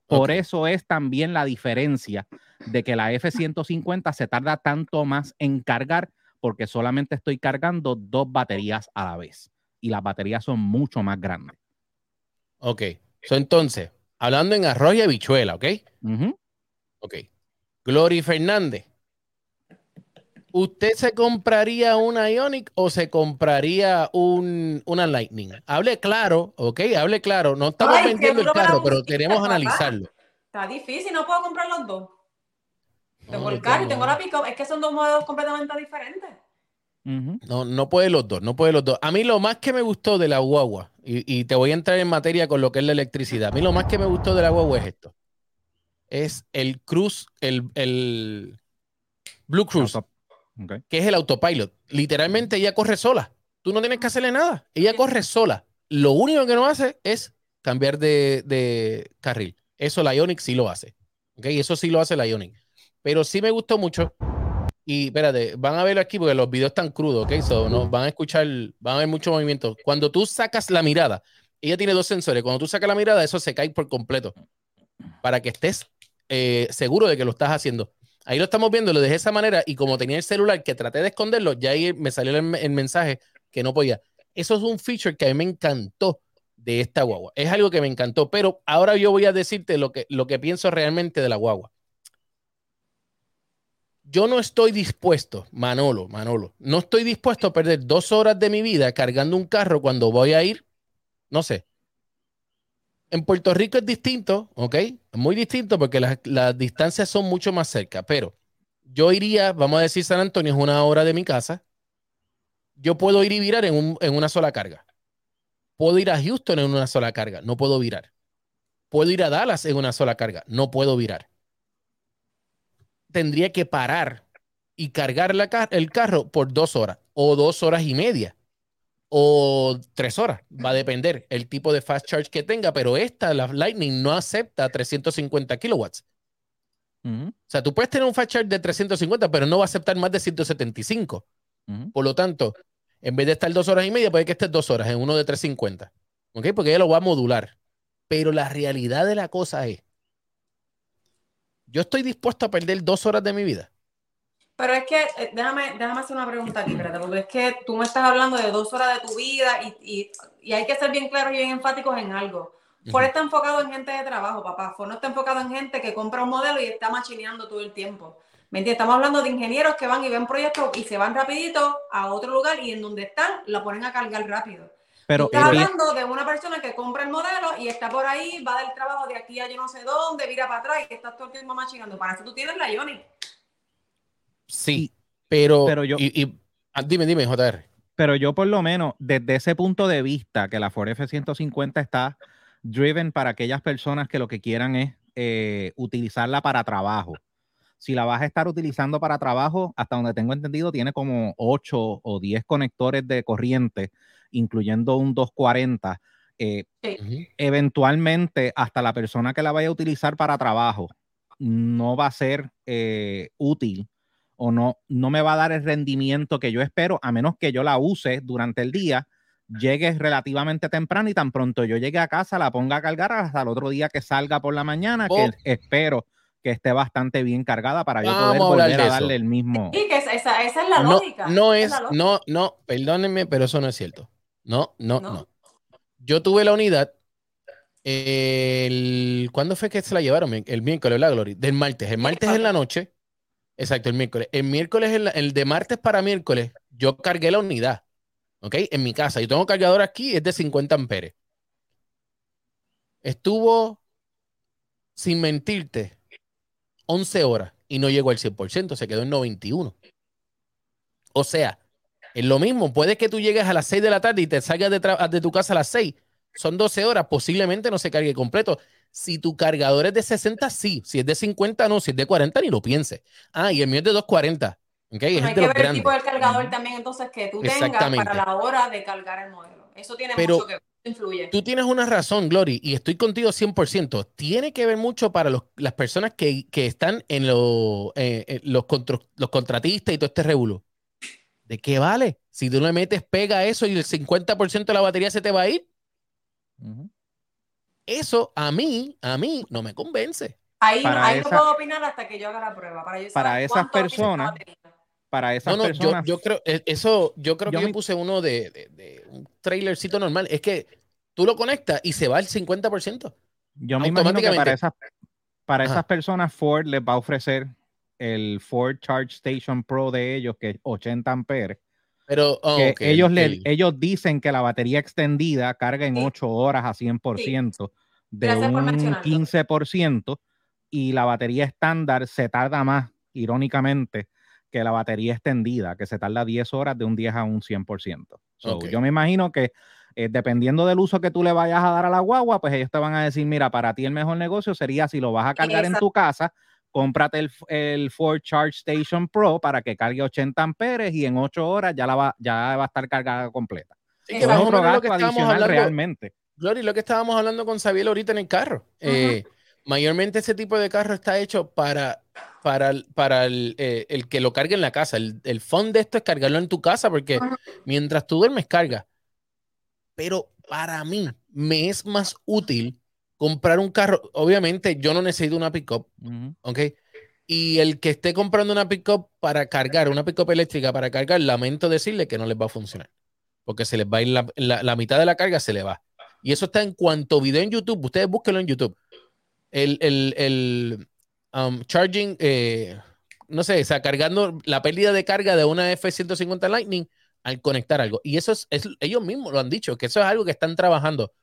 Por eso es también la diferencia de que la F-150 se tarda tanto más en cargar porque solamente estoy cargando dos baterías a la vez y las baterías son mucho más grandes. Ok, entonces, hablando en arroz y habichuela, ¿ok? Ok. Glory Fernández, ¿Usted se compraría una Ionic o se compraría un, una Lightning? Hable claro, ¿ok? Hable claro. No estamos vendiendo el carro, pero queremos analizarlo. Está difícil, no puedo comprar los dos. Tengo el carro y tengo la pick Es que son dos modelos completamente diferentes. No, no puede los dos, no puede los dos. A mí lo más que me gustó de la guagua, y, te voy a entrar en materia con lo que es la electricidad, a mí lo más que me gustó de la guagua es esto. Es el Cruise, el, el Blue Cruise que es el autopilot. Literalmente ella corre sola. Tú no tienes que hacerle nada. Ella corre sola. Lo único que no hace es cambiar de, carril. Eso la Ionic sí lo hace. ¿okay? Eso sí lo hace la Ionic. Pero sí me gustó mucho. Y espérate, van a verlo aquí porque los videos están crudos, ¿ok? So, no, van a escuchar, van a ver mucho movimiento. Cuando tú sacas la mirada, ella tiene dos sensores. Cuando tú sacas la mirada, eso se cae por completo. Para que estés eh, seguro de que lo estás haciendo. Ahí lo estamos viendo, lo dejé de esa manera y como tenía el celular que traté de esconderlo, ya ahí me salió el, mensaje que no podía. Eso es un feature que a mí me encantó de esta guagua. Es algo que me encantó, pero ahora yo voy a decirte lo que, lo que pienso realmente de la guagua. Yo no estoy dispuesto, Manolo, Manolo, no estoy dispuesto a perder dos horas de mi vida cargando un carro cuando voy a ir, no sé, en Puerto Rico es distinto, ¿ok? Muy distinto porque las, distancias son mucho más cerca, pero yo iría, vamos a decir San Antonio es una hora de mi casa, yo puedo ir y virar en, una sola carga. Puedo ir a Houston en una sola carga, no puedo virar. Puedo ir a Dallas en una sola carga, no puedo virar. Tendría que parar y cargar el carro por dos horas o dos horas y media o tres horas. Va a depender el tipo de fast charge que tenga, pero esta, la Lightning, no acepta 350 kilowatts. O sea, tú puedes tener un fast charge de 350, pero no va a aceptar más de 175. Por lo tanto, en vez de estar dos horas y media, puede que esté dos horas en uno de 350. ¿Ok? Porque ella lo va a modular. Pero la realidad de la cosa es, yo estoy dispuesto a perder dos horas de mi vida pero es que, eh, déjame, déjame hacer una pregunta aquí, espérate, porque es que tú me estás hablando de dos horas de tu vida y, hay que ser bien claros y bien enfáticos en algo. Ford está enfocado en gente de trabajo, papá. Ford no está enfocado en gente que compra un modelo y está machineando todo el tiempo. ¿Me entiendes? Estamos hablando de ingenieros que van y ven proyectos y se van rapidito a otro lugar y en donde están la ponen a cargar rápido. Pero eh, hablando de una persona que compra el modelo y está por ahí, va del trabajo de aquí a yo no sé dónde, mira para atrás y que estás todo el tiempo machinando. Para eso tú tienes la Ioni. Sí, pero, Pero yo- y, y- ah, dime, dime, JR. pero yo por lo menos desde ese punto de vista que la Ford F-150 está driven para aquellas personas que lo que quieran es eh, utilizarla para trabajo. Si la vas a estar utilizando para trabajo, hasta donde tengo entendido, tiene como 8 o 10 conectores de corriente, incluyendo un 240. Eh, eventualmente, hasta la persona que la vaya a utilizar para trabajo no va a ser eh, útil o no, no me va a dar el rendimiento que yo espero, a menos que yo la use durante el día, llegue relativamente temprano y tan pronto yo llegue a casa, la ponga a cargar hasta el otro día que salga por la mañana, Oh. que espero que esté bastante bien cargada para yo Vamos poder a volver de a darle el mismo. Y que esa, esa, esa es la No, lógica. no es, lógica. no, no, perdónenme, pero eso no es cierto. No, no, No. no. Yo tuve la unidad. El, ¿Cuándo fue que se la llevaron? El miércoles, la Glory. Del martes. El martes en la noche. Exacto, el miércoles. El miércoles, en la- el de martes para miércoles, yo cargué la unidad. ¿Ok? En mi casa. Yo tengo cargador aquí, es de 50 amperes. Estuvo, sin mentirte, 11 horas y no llegó al 100%, se quedó en 91. O sea, es lo mismo. Puede que tú llegues a las 6 de la tarde y te salgas de, de tu casa a las 6. Son 12 horas, posiblemente no se cargue completo. Si tu cargador es de 60, sí. Si es de 50, no. Si es de 40, ni lo pienses. Ah, y el mío es de 240. ¿ok? Bueno, Es hay que ver el grandes. tipo de cargador Ujú. también, entonces, que tú tengas para la hora de cargar el modelo. Eso tiene Pero mucho que ver, influye. Tú tienes una razón, Glory, y estoy contigo 100%. Tiene que ver mucho para los- las personas que, que están en lo- eh, eh, los, contro- los contratistas y todo este revuelo. ¿De qué vale? Si tú le metes pega a eso y el 50% de la batería se te va a ir, eso a mí, a mí no me convence. Ahí, para ahí esa- no puedo opinar hasta que yo haga la prueba. Para, yo Para esas personas, batería. Para esas No, no, yo, personas. yo creo, eh, eso, yo creo Yo que yo me- puse uno de, de- de un trailercito normal. Es que tú lo conectas y se va el 50%. Yo me imagino que para esas, para Ajá. esas personas Ford les va a ofrecer el Ford Charge Station Pro de ellos, que es 80 amperes. Pero oh, que ellos, le- el- ellos dicen que la batería extendida carga en Sí. 8 horas a 100%, de Gracias un mencionarlo. 15%, y la batería estándar se tarda más, irónicamente, que la batería extendida, que se tarda 10 horas de un 10 a un 100%. So. Yo me imagino que eh, dependiendo del uso que tú le vayas a dar a la guagua, pues ellos te van a decir, mira, para ti el mejor negocio sería si lo vas a cargar en tu casa, cómprate el, el Ford Charge Station Pro para que cargue 80 amperes y en 8 horas ya, la va, ya va a estar cargada completa. Sí, que Es otro gasto adicional hablando, realmente. Glory, lo que estábamos hablando con Xavier ahorita en el carro. Eh, mayormente ese tipo de carro está hecho para, para, el- para el, eh, el que lo cargue en la casa. El, el fun de esto es cargarlo en tu casa porque Ujú. mientras tú duermes carga. Pero para mí me es más útil comprar un carro. Obviamente yo no necesito una pickup, Ujú. ¿ok? Y el que esté comprando una pickup para cargar, una pickup eléctrica para cargar, lamento decirle que no les va a funcionar. Porque se les va a ir la, la- la mitad de la carga, se le va. Y eso está en cuanto video en YouTube. Ustedes búsquenlo en YouTube. El, el, el, um, charging, eh, no sé, o sea, cargando la pérdida de carga de una F-150 Lightning al conectar algo. Y eso es, es- ellos mismos lo han dicho, que eso es algo que están trabajando.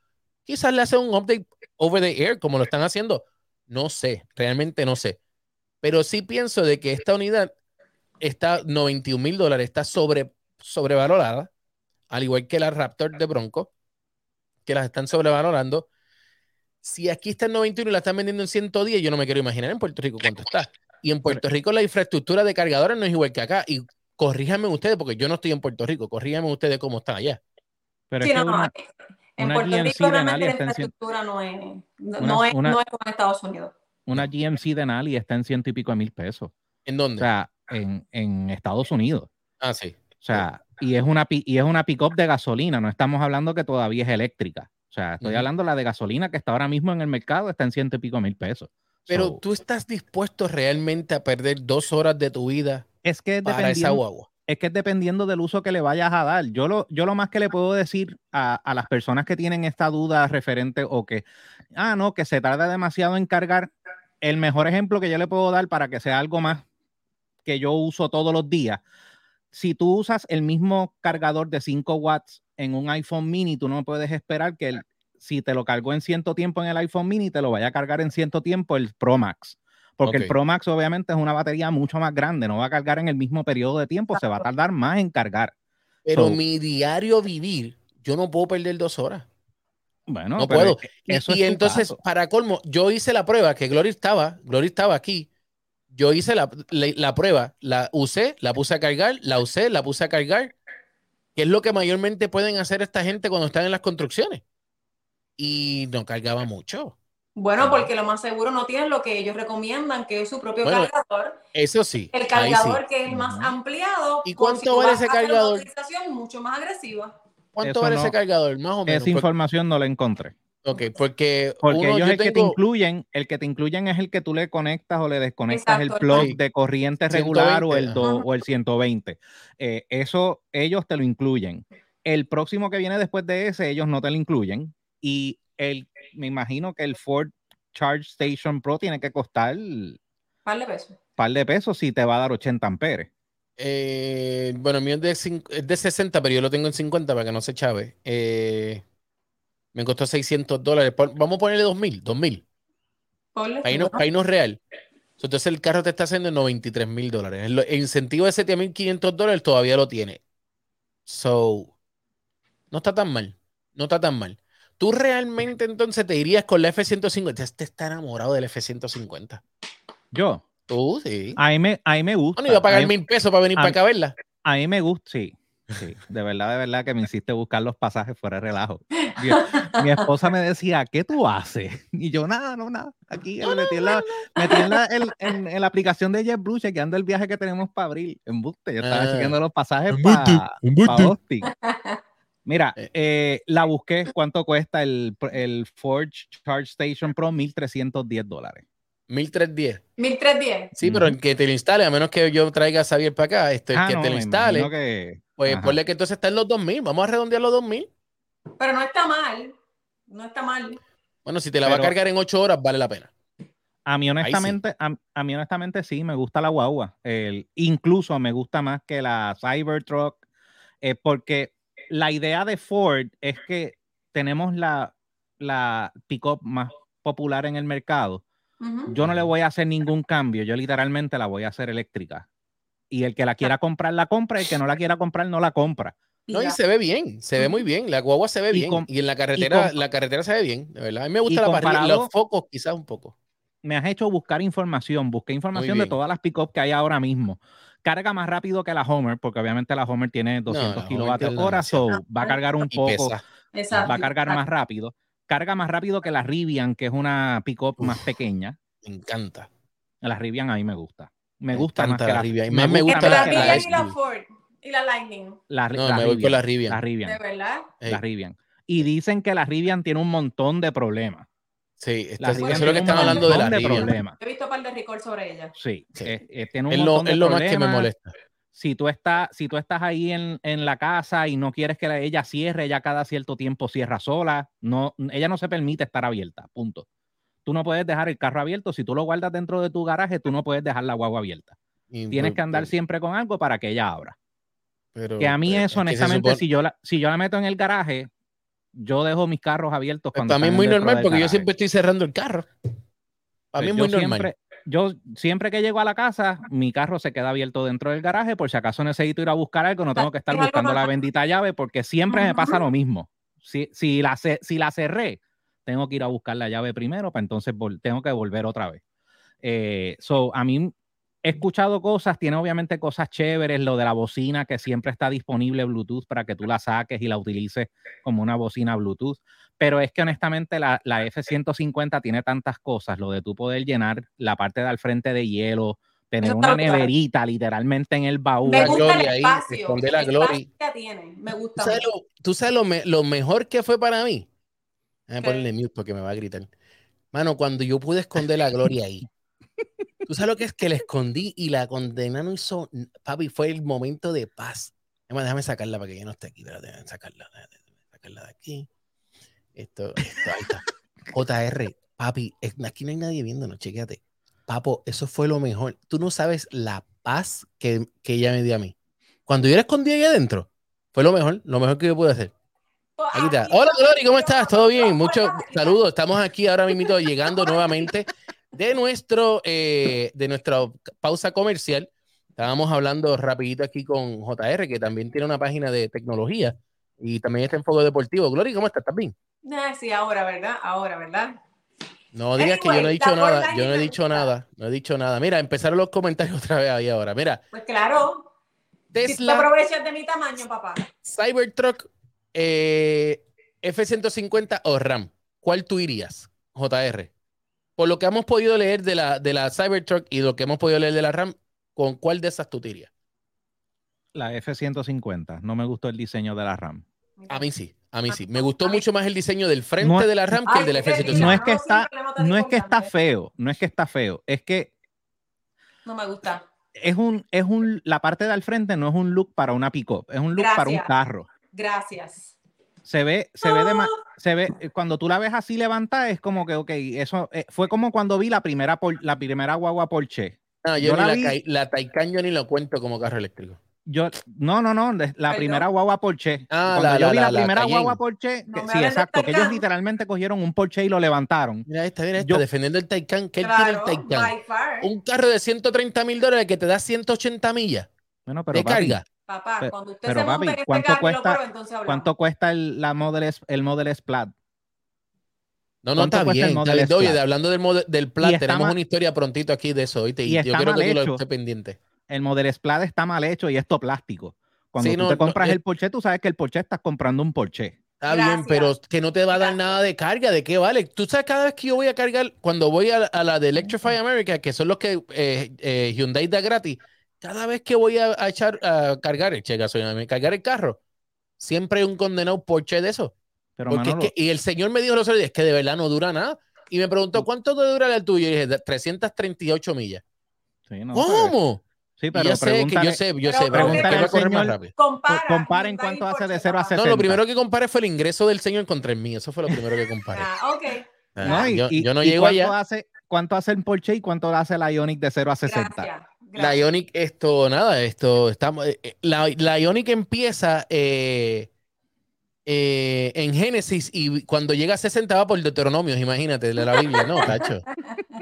Quizás le hacen un update over the air, como lo están haciendo. No sé, realmente no sé. Pero sí pienso de que esta unidad está 91 mil dólares, está sobre, sobrevalorada, al igual que la Raptor de Bronco, que las están sobrevalorando. Si aquí está en 91 y la están vendiendo en 110, yo no me quiero imaginar en Puerto Rico cuánto está. Y en Puerto Rico la infraestructura de cargadores no es igual que acá. Y corríjanme ustedes, porque yo no estoy en Puerto Rico, corríjanme ustedes cómo están allá. Pero Sí, es que no, una- en una Puerto GMC Rico realmente la está en infraestructura no es, no, Una- no es, una- no es como en Estados Unidos. una GMC de Nali está en ciento y pico de mil pesos. ¿En O dónde? sea, en, en Estados Unidos. ah, sí. O sea, y es una y es una pick-up de gasolina, no estamos hablando que todavía es eléctrica. O sea, estoy hablando de la de gasolina que está ahora mismo en el mercado, está en ciento y pico mil pesos. Pero So, tú estás dispuesto realmente a perder dos horas de tu vida es que es para esa dependiendo, guagua. es que es dependiendo del uso que le vayas a dar. Yo lo, yo lo más que le puedo decir a, a las personas que tienen esta duda referente o que, ah, no, que se tarda demasiado en cargar, el mejor ejemplo que yo le puedo dar para que sea algo más que yo uso todos los días, si tú usas el mismo cargador de 5 watts en un iPhone mini tú no puedes esperar que el- si te lo cargó en cierto tiempo en el iPhone mini, te lo vaya a cargar en cierto tiempo el Pro Max. Porque el Pro Max obviamente es una batería mucho más grande, no va a cargar en el mismo periodo de tiempo, se va a tardar más en cargar. Pero So- mi diario vivir, yo no puedo perder dos horas. Bueno, No puedo. Y, entonces, caso. para colmo, yo hice la prueba, que Glory estaba, Glory estaba aquí. Yo hice la, la- la prueba, la usé, la puse a cargar, la usé, la puse a cargar, que es lo que mayormente pueden hacer esta gente cuando están en las construcciones. Y no cargaba mucho. Bueno, Ajá. porque lo más seguro no tienen lo que ellos recomiendan, que es su propio Bueno, cargador. Eso sí. El sí. cargador que es más ampliado. ¿Y cuánto si vale ese una cargador? utilización mucho más agresiva. ¿Cuánto Eso vale no- ese cargador? Más o menos. Esa información no la encontré. Ok, porque, Porque uno, ellos yo el que te incluyen, el que te incluyen es el que tú le conectas o le desconectas Exacto, el plug sí. de corriente regular o 120, el, do- o el 120. Eh, eso ellos te lo incluyen. El próximo que viene después de ese, ellos no te lo incluyen. Y el, me imagino que el Ford Charge Station Pro tiene que costar un Par de pesos. par de pesos si te va a dar 80 amperes. Eh, bueno, el mío es de, es de 60, pero yo lo tengo en 50 para que no se chave. Eh, me costó 600 dólares. Vamos a ponerle 2000, 2000. Ponle, Para irnos, bueno. para irnos real. Entonces el carro te está haciendo en 93 mil dólares. El, el incentivo de 7.500 dólares todavía lo tiene. So, no está tan mal. No está tan mal. Tú realmente entonces te irías con la F-150. Este está enamorado del F-150. Yo, Tú, sí. a mí me, a mí me gusta. Bueno, iba a pagar mil pesos para venir a para acá a verla. A mí me gusta, sí. Sí, de verdad, de verdad que me hiciste buscar los pasajes fuera de relajo. Mi, mi esposa me decía, ¿qué tú haces? Y yo, nada, no, nada. Aquí No, metí, en, la, metí en, la, en- en- en la aplicación de JetBlue chequeando el viaje que tenemos para abril. En Buste, yo estaba Ah. chequeando los pasajes Embuste, para embuste. Austin. Mira, Eh. eh, la busqué, ¿cuánto cuesta el, el Ford Charge Station Pro? 1.310 dólares. 1310. 1310. Sí, pero Ujú. el que te lo instale, a menos que yo traiga a Xavier para acá, este, el Ah, que no, te lo instale, que... pues Ajá. ponle que entonces está en los 2000. Vamos a redondear los 2000. Pero no está mal. No está mal. Bueno, si te la va a cargar en 8 horas, vale la pena. A mí sí. honestamente, a, a mí honestamente sí, me gusta la guagua. El, incluso me gusta más que la Cybertruck, eh, porque la idea de Ford es que tenemos la, la pickup más popular en el mercado. Yo no le voy a hacer ningún cambio, yo literalmente la voy a hacer eléctrica. Y el que la quiera comprar, la compra, y el que no la quiera comprar, no la compra. No, y se ve bien, se ve muy bien. La guagua se ve Y bien. y en la carretera, la carretera se ve bien, de verdad. A mí me gusta la parrilla, los focos quizás un poco. me has hecho buscar información. Busqué información de todas las pick-up que hay ahora mismo. Carga más rápido que la Homer, porque obviamente la Homer tiene 200 la Homer kilovatios hora, so va a cargar un poco. Exacto. va a cargar más rápido. Carga más rápido que la Rivian, que es una pick-up más pequeña. Me encanta. La Rivian a mí me gusta. Me, Me gusta más que la Rivian. Y más me gusta la- Rivian y la. Ford. Y la Lightning. la, No, la me voy con la Rivian. La Rivian. De verdad. La Rivian. Y dicen que la Rivian tiene un montón de problemas. sí, esto- La eso es lo que están hablando de la montón Rivian. problemas. He visto un par de records sobre ella. Sí, Sí. eh, eh, tiene un Es lo, montón de es lo más que me molesta. si tú estás, si tú estás ahí en, en la casa y no quieres que la- ella cierre, ella cada cierto tiempo cierra sola, no, ella no se permite estar abierta, punto. Tú no puedes dejar el carro abierto, si tú lo guardas dentro de tu garaje, tú no puedes dejar la guagua abierta. Y, Tienes que andar siempre con algo para que ella abra. pero, Que a mí pues, es eso, honestamente, supone- si, yo la, si yo la meto en el garaje, yo dejo mis carros abiertos pues, cuando para mí es están muy normal porque yo garaje. siempre estoy cerrando el carro. Para mí es Pues muy yo normal. Siempre, yo siempre que llego a la casa, mi carro se queda abierto dentro del garaje, por si acaso necesito ir a buscar algo, no tengo que estar Es buscando la bendita llave, porque siempre me pasa lo mismo. Si, si, la, si la cerré, tengo que ir a buscar la llave primero, para entonces tengo que volver otra vez. Eh, so, a mí he escuchado cosas, tiene obviamente cosas chéveres, lo de la bocina que siempre está disponible Bluetooth para que tú la saques y la utilices como una bocina Bluetooth. Pero es que honestamente la, la F-150 tiene tantas cosas, lo de tú poder llenar la parte de al frente de hielo, tener una neverita literalmente en el baúl. Me La gusta Glory el ahí, espacio. esconde la espacio que tiene. Me ¿Tú gusta sabes, mucho. lo, tú sabes lo, me- lo mejor que fue para mí? Déjame ponerle mute porque me va a gritar. Mano, cuando yo pude esconder la gloria ahí. ¿Tú sabes lo que es que la escondí y la condena no hizo? Papi, fue el momento de paz. Además, déjame sacarla para que ella no esté aquí. Déjame sacarla. déjame sacarla de aquí. Esto, esto, ahí está. JR, papi, aquí no hay nadie viéndonos, chequéate. Papo, eso fue lo mejor. Tú no sabes la paz que, que ella me dio a mí. Cuando yo la escondí ahí adentro, fue lo mejor, lo mejor que yo pude hacer. Aquí está. Hola, Glory, ¿cómo estás? ¿Todo bien? Muchos saludos. Estamos aquí ahora mismo llegando nuevamente de nuestro eh, de nuestra pausa comercial. Estábamos hablando rapidito aquí con JR, que también tiene una página de tecnología y también está en Fuego Deportivo. Glory, ¿cómo estás? ¿Estás bien? Ah, sí, ahora, ¿verdad? Ahora, ¿verdad? No digas que yo no he dicho nada, yo no he dicho nada, no he dicho nada. Mira, empezaron los comentarios otra vez ahí ahora. Mira, Pues claro. Si tú te Tesla aprovechas de mi tamaño, papá. Cybertruck eh, F-150 o RAM. ¿Cuál tú irías, JR? Por lo que hemos podido leer de la, de la Cybertruck y lo que hemos podido leer de la RAM, ¿con cuál de esas tú te irías? La F-150. No me gustó el diseño de la RAM. A mí sí, a mí sí. Me gustó mucho más el diseño del frente No- de la RAM que el de la Ay, qué F-150. No es que está, no es que está feo, no es que está feo, es que No me gusta. es un, es un, la parte del frente no es un look para una pick-up, es un look para un carro. Gracias. Se ve, se ve de Ah. se ve, eh, cuando tú la ves así levantada, es como que, ok, eso eh, fue como cuando vi la primera, por, la primera guagua Porsche. No, yo yo ni la la, vi- Cay- la Taycan yo ni lo cuento como carro eléctrico. Yo, no, no, no, la Perdón. primera guagua Porsche. Ah, cuando la- yo la- vi la- la, la primera Cayenne. guagua Porsche, que- sí, exacto, que ellos literalmente cogieron un Porsche y lo levantaron. Mira esta, mira esta, Yo- defendiendo el Taycan. ¿Qué Claro, tiene el Taycan? Un carro de 130 mil dólares que te da 180 millas Bueno, pero de papi, carga. Papá, cuando usted pero, se papi, en este ¿cuánto carro cuesta- entonces hablamos. ¿cuánto cuesta el, la Model, S- el Model S Plaid? No, no, ¿Cuánto está bien. está Model Oye, hablando del, mode- del está tenemos mal- una historia prontito aquí de eso, ¿oíste? Y, y yo quiero que tú lo estés pendiente. El Model S Plaid está mal hecho y esto plástico. Cuando Sí, tú no, te compras el Porsche, tú sabes que el Porsche estás comprando un Porsche. Está bien, pero que no te va a dar Gracias. nada de carga. ¿De qué vale? Tú sabes, cada vez que yo voy a cargar, cuando voy a, a la de Electrify America, que son los que eh, eh, Hyundai da gratis, cada vez que voy a, a echar a cargar, eché gasolina, a cargar el carro, siempre hay un condenado Porsche de eso. Pero Porque es Manolo, que- y el señor me dijo los otros días, es que de verdad no dura nada. Y me preguntó, ¿cuánto te dura el tuyo? Y dije, "De 338 millas. sí, no, ¿Cómo? Sí, pero yo sé que yo sé, yo sé, pero correr más rápido. Compara. cuánto hace de Porsche, 0 a papá. 60. No, lo primero que comparé fue el ingreso del señor contra el mío. Eso fue lo primero que comparé. Ah, ok. Ah, No, y, yo, y- yo no y llego cuánto allá. Hace, ¿Cuánto hace el Porsche y cuánto hace la Ionic de 0 a 60? Gracias. La. Ionic, esto, nada, esto, estamos, eh, eh, la, la Ionic empieza eh, eh, en Génesis y cuando llega a 60 va por Deuteronomios, imagínate, de la Biblia. No, tacho.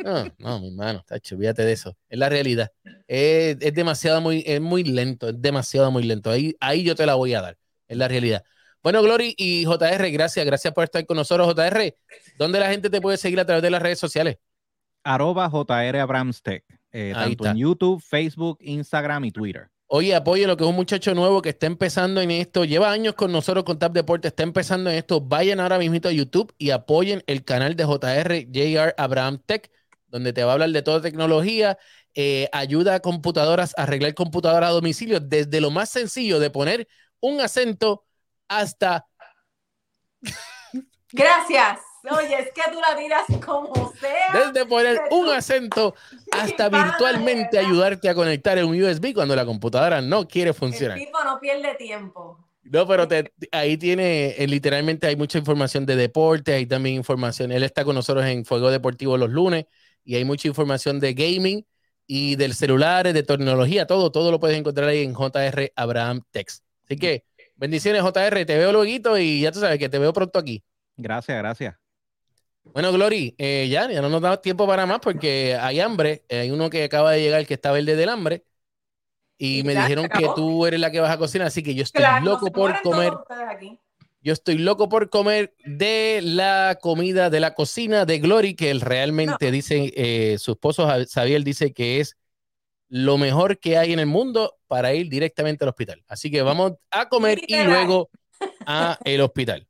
No, no, mi hermano, tacho, fíjate de eso. Es la realidad. Es, es demasiado muy, es muy lento, es demasiado muy lento. Ahí, ahí yo te la voy a dar. Es la realidad. Bueno, Glory y JR, gracias, gracias por estar con nosotros, JR. ¿Dónde la gente te puede seguir a través de las redes sociales? Arroba JR Abramstech. Eh, tanto está. en YouTube, Facebook, Instagram y Twitter. Oye, apoye lo que es un muchacho nuevo que está empezando en esto. Lleva años con nosotros con Tap Deporte, está empezando en esto. Vayan ahora mismo a YouTube y apoyen el canal de JR JR Abraham Tech, donde te va a hablar de toda tecnología, eh, ayuda a computadoras a arreglar computadoras a domicilio, desde lo más sencillo de poner un acento hasta Gracias. Oye, es que tú la tiras como sea. desde poner un acento hasta virtualmente ¿verdad? ayudarte a conectar un USB cuando la computadora no quiere El funcionar. tipo no pierde tiempo. No, pero te- ahí tiene, eh, literalmente hay mucha información de deporte, hay también información, él está con nosotros en Fuego Deportivo los lunes y hay mucha información de gaming y del celulares, de tecnología, todo, todo lo puedes encontrar ahí en JR Abraham Text. Así que bendiciones JR, te veo luego y ya tú sabes que te veo pronto aquí. Gracias, gracias. Bueno, Glory, eh, ya, ya no nos da tiempo para más porque hay hambre, hay uno que acaba de llegar que está verde del hambre y Y me ya, dijeron que tú eres la que vas a cocinar, así que yo estoy Claro, loco por comer. aquí. Yo estoy loco por comer de la comida de la cocina de Glory, que él realmente dice, eh, su esposo Xavier dice que es lo mejor que hay en el mundo para ir directamente al hospital. Así que vamos a comer y luego a el hospital.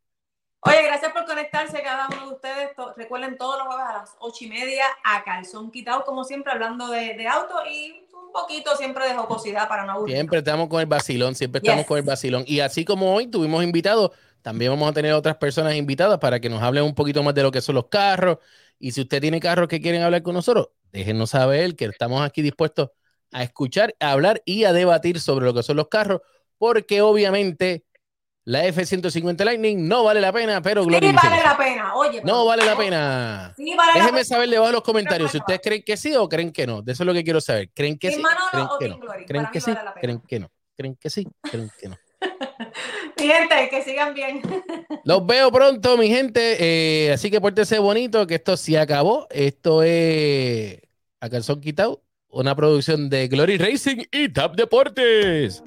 Oye, gracias por conectarse cada uno de ustedes. Recuerden todos los jueves a las ocho y media a calzón quitado, como siempre, hablando de, de auto y un poquito siempre de jocosidad para no aburrir. Siempre estamos con el vacilón, siempre estamos Yes. con el vacilón. Y así como hoy tuvimos invitados, también vamos a tener otras personas invitadas para que nos hablen un poquito más de lo que son los carros. Y si usted tiene carros que quieren hablar con nosotros, déjenos saber que estamos aquí dispuestos a escuchar, a hablar y a debatir sobre lo que son los carros, porque obviamente la F-150 Lightning no vale la pena, pero Sí, vale la pena. Oye, no vale la pena. Sí, vale Déjenme saber debajo de los comentarios si ustedes creen que sí o creen que no. De eso es lo que quiero saber. ¿Creen que sí? ¿Creen que no? ¿Creen que sí? ¿Creen que no? ¿Creen que sí? ¿Creen que no? Mi gente, que sigan bien. Los veo pronto, mi gente. eh, así que pórtese bonito, que esto sí acabó. Esto es a calzón quitado, una producción de Glory Racing y Tap Deportes.